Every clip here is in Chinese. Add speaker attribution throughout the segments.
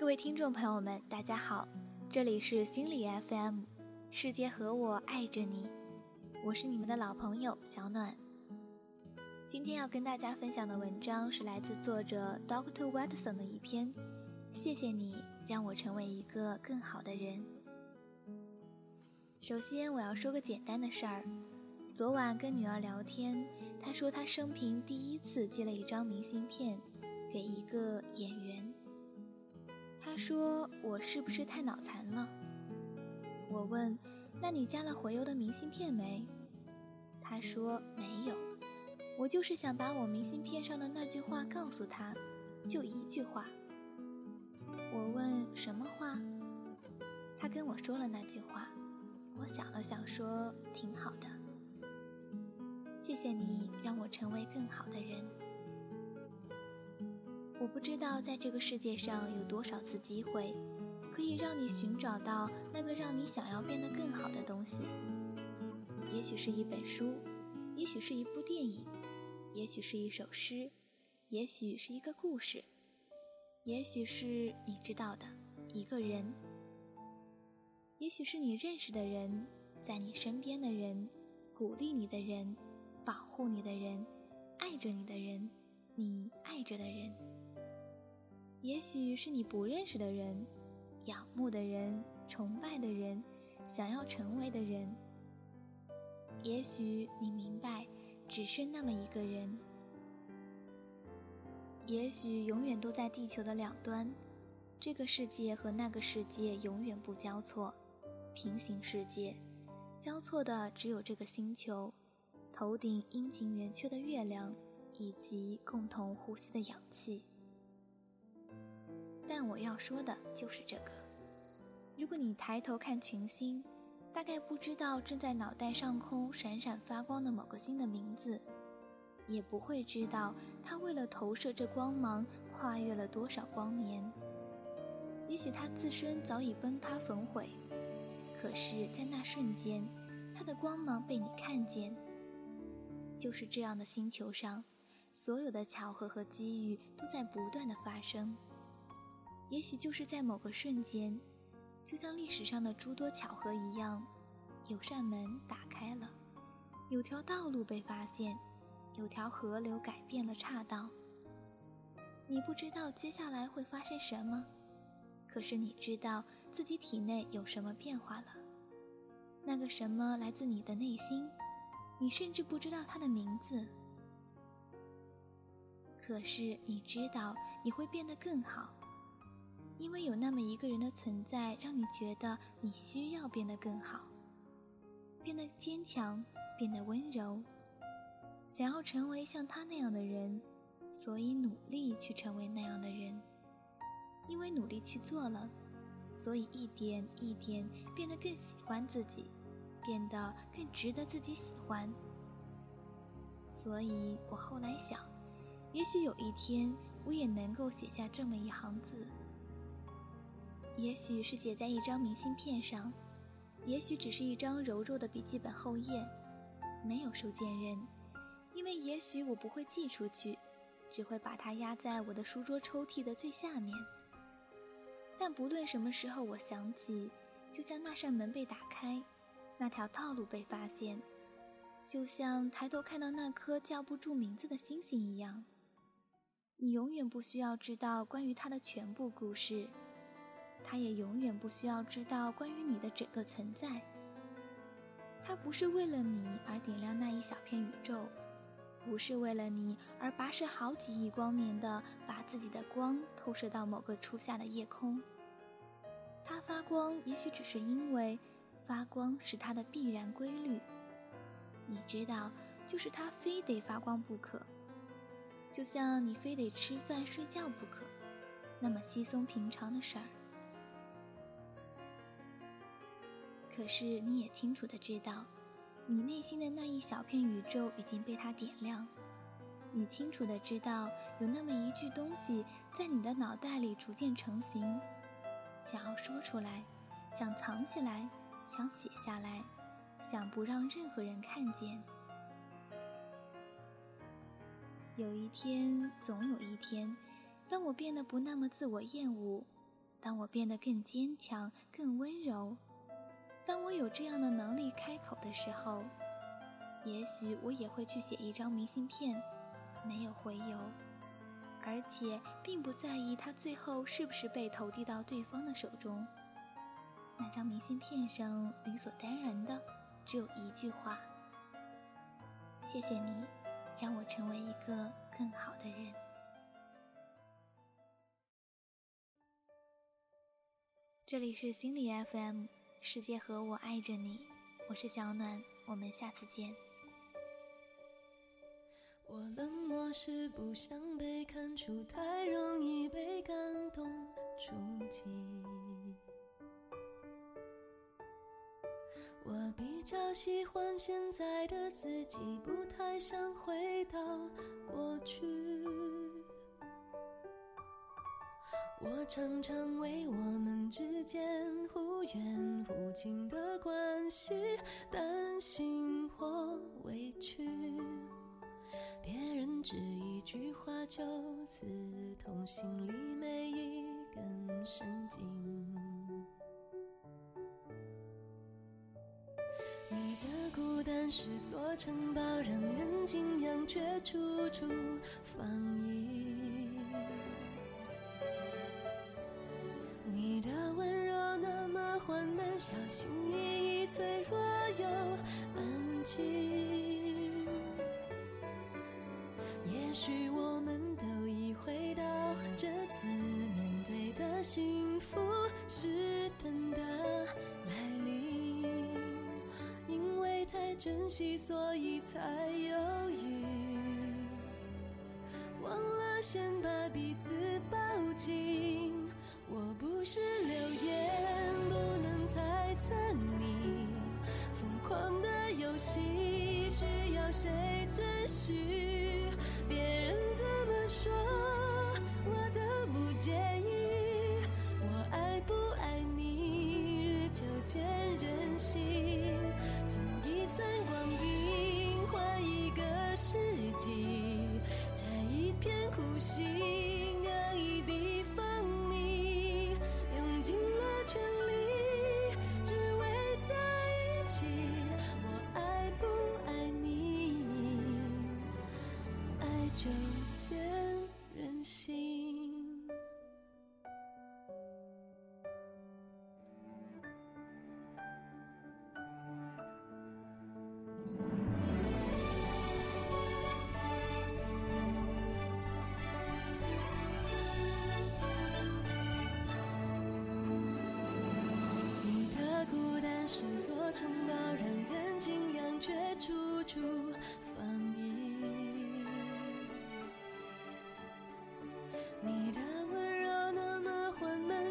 Speaker 1: 各位听众朋友们，大家好，这里是心理 FM，世界和我爱着你，我是你们的老朋友小暖。今天要跟大家分享的文章是来自作者 Doctor Watson 的一篇，谢谢你让我成为一个更好的人。首先，我要说个简单的事儿，昨晚跟女儿聊天，她说她生平第一次寄了一张明信片给一个演员。他说：“我是不是太脑残了？”我问：“那你加了回邮的明信片没？”他说：“没有，我就是想把我明信片上的那句话告诉他，就一句话。”我问：“什么话？”他跟我说了那句话。我想了想说：“挺好的，谢谢你让我成为更好的人。”我不知道在这个世界上有多少次机会，可以让你寻找到那个让你想要变得更好的东西。也许是一本书，也许是一部电影，也许是一首诗，也许是一个故事，也许是你知道的一个人，也许是你认识的人，在你身边的人，鼓励你的人，保护你的人，爱着你的人，你爱着的人。也许是你不认识的人，仰慕的人，崇拜的人，想要成为的人。也许你明白，只是那么一个人。也许永远都在地球的两端，这个世界和那个世界永远不交错，平行世界，交错的只有这个星球，头顶阴晴圆缺的月亮，以及共同呼吸的氧气。但我要说的就是这个：如果你抬头看群星，大概不知道正在脑袋上空闪闪发光的某个星的名字，也不会知道它为了投射这光芒跨越了多少光年。也许它自身早已崩塌焚毁，可是，在那瞬间，它的光芒被你看见。就是这样的星球上，所有的巧合和机遇都在不断的发生。也许就是在某个瞬间，就像历史上的诸多巧合一样，有扇门打开了，有条道路被发现，有条河流改变了岔道。你不知道接下来会发生什么，可是你知道自己体内有什么变化了。那个什么来自你的内心，你甚至不知道它的名字。可是你知道你会变得更好。因为有那么一个人的存在，让你觉得你需要变得更好，变得坚强，变得温柔，想要成为像他那样的人，所以努力去成为那样的人。因为努力去做了，所以一点一点变得更喜欢自己，变得更值得自己喜欢。所以我后来想，也许有一天我也能够写下这么一行字。也许是写在一张明信片上，也许只是一张柔弱的笔记本后页，没有收件人，因为也许我不会寄出去，只会把它压在我的书桌抽屉的最下面。但不论什么时候我想起，就像那扇门被打开，那条道路被发现，就像抬头看到那颗叫不住名字的星星一样，你永远不需要知道关于它的全部故事。他也永远不需要知道关于你的整个存在。他不是为了你而点亮那一小片宇宙，不是为了你而跋涉好几亿光年的把自己的光透射到某个初夏的夜空。他发光，也许只是因为发光是他的必然规律。你知道，就是他非得发光不可，就像你非得吃饭睡觉不可，那么稀松平常的事儿。可是你也清楚的知道，你内心的那一小片宇宙已经被他点亮。你清楚的知道，有那么一句东西在你的脑袋里逐渐成型，想要说出来，想藏起来，想写下来，想不让任何人看见。有一天，总有一天，当我变得不那么自我厌恶，当我变得更坚强、更温柔，当我有这样的能力开口的时候，也许我也会去写一张明信片，没有回邮，而且并不在意它最后是不是被投递到对方的手中。那张明信片上理所当然的只有一句话：“谢谢你，让我成为一个更好的人。”这里是心理 FM，世界和我爱着你，我是小暖，我们下次见。
Speaker 2: 我冷漠是不想被看出，太容易被感动触及。我比较喜欢现在的自己，不太想回到过去。我常常为我们之间远忽近的关系担心或委屈，别人只一句话就刺痛心里每一根神经。你的孤单是座城堡，让人敬仰，却处处防御。脆弱又安静。也许我们都已回到这次面对的幸福是真的来临，因为太珍惜，所以才犹豫，忘了先把彼此抱紧。我不是流言，不能猜测你狂的游戏需要谁准许？别人怎么说，我都不介意。我爱不爱你，日久见人心。从一寸光阴换一个世纪，摘一片苦心。就见人心。你的孤单是座城堡，让人敬仰，却处处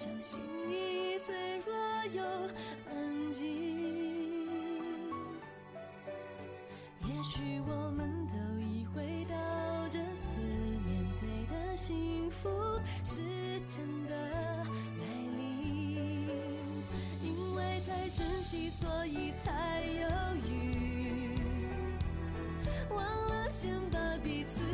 Speaker 2: 缓慢，小心翼翼，脆弱又安静。也许我们都已回到这次面对的幸福是真的来临，因为太珍惜，所以才犹豫，忘了先把彼此。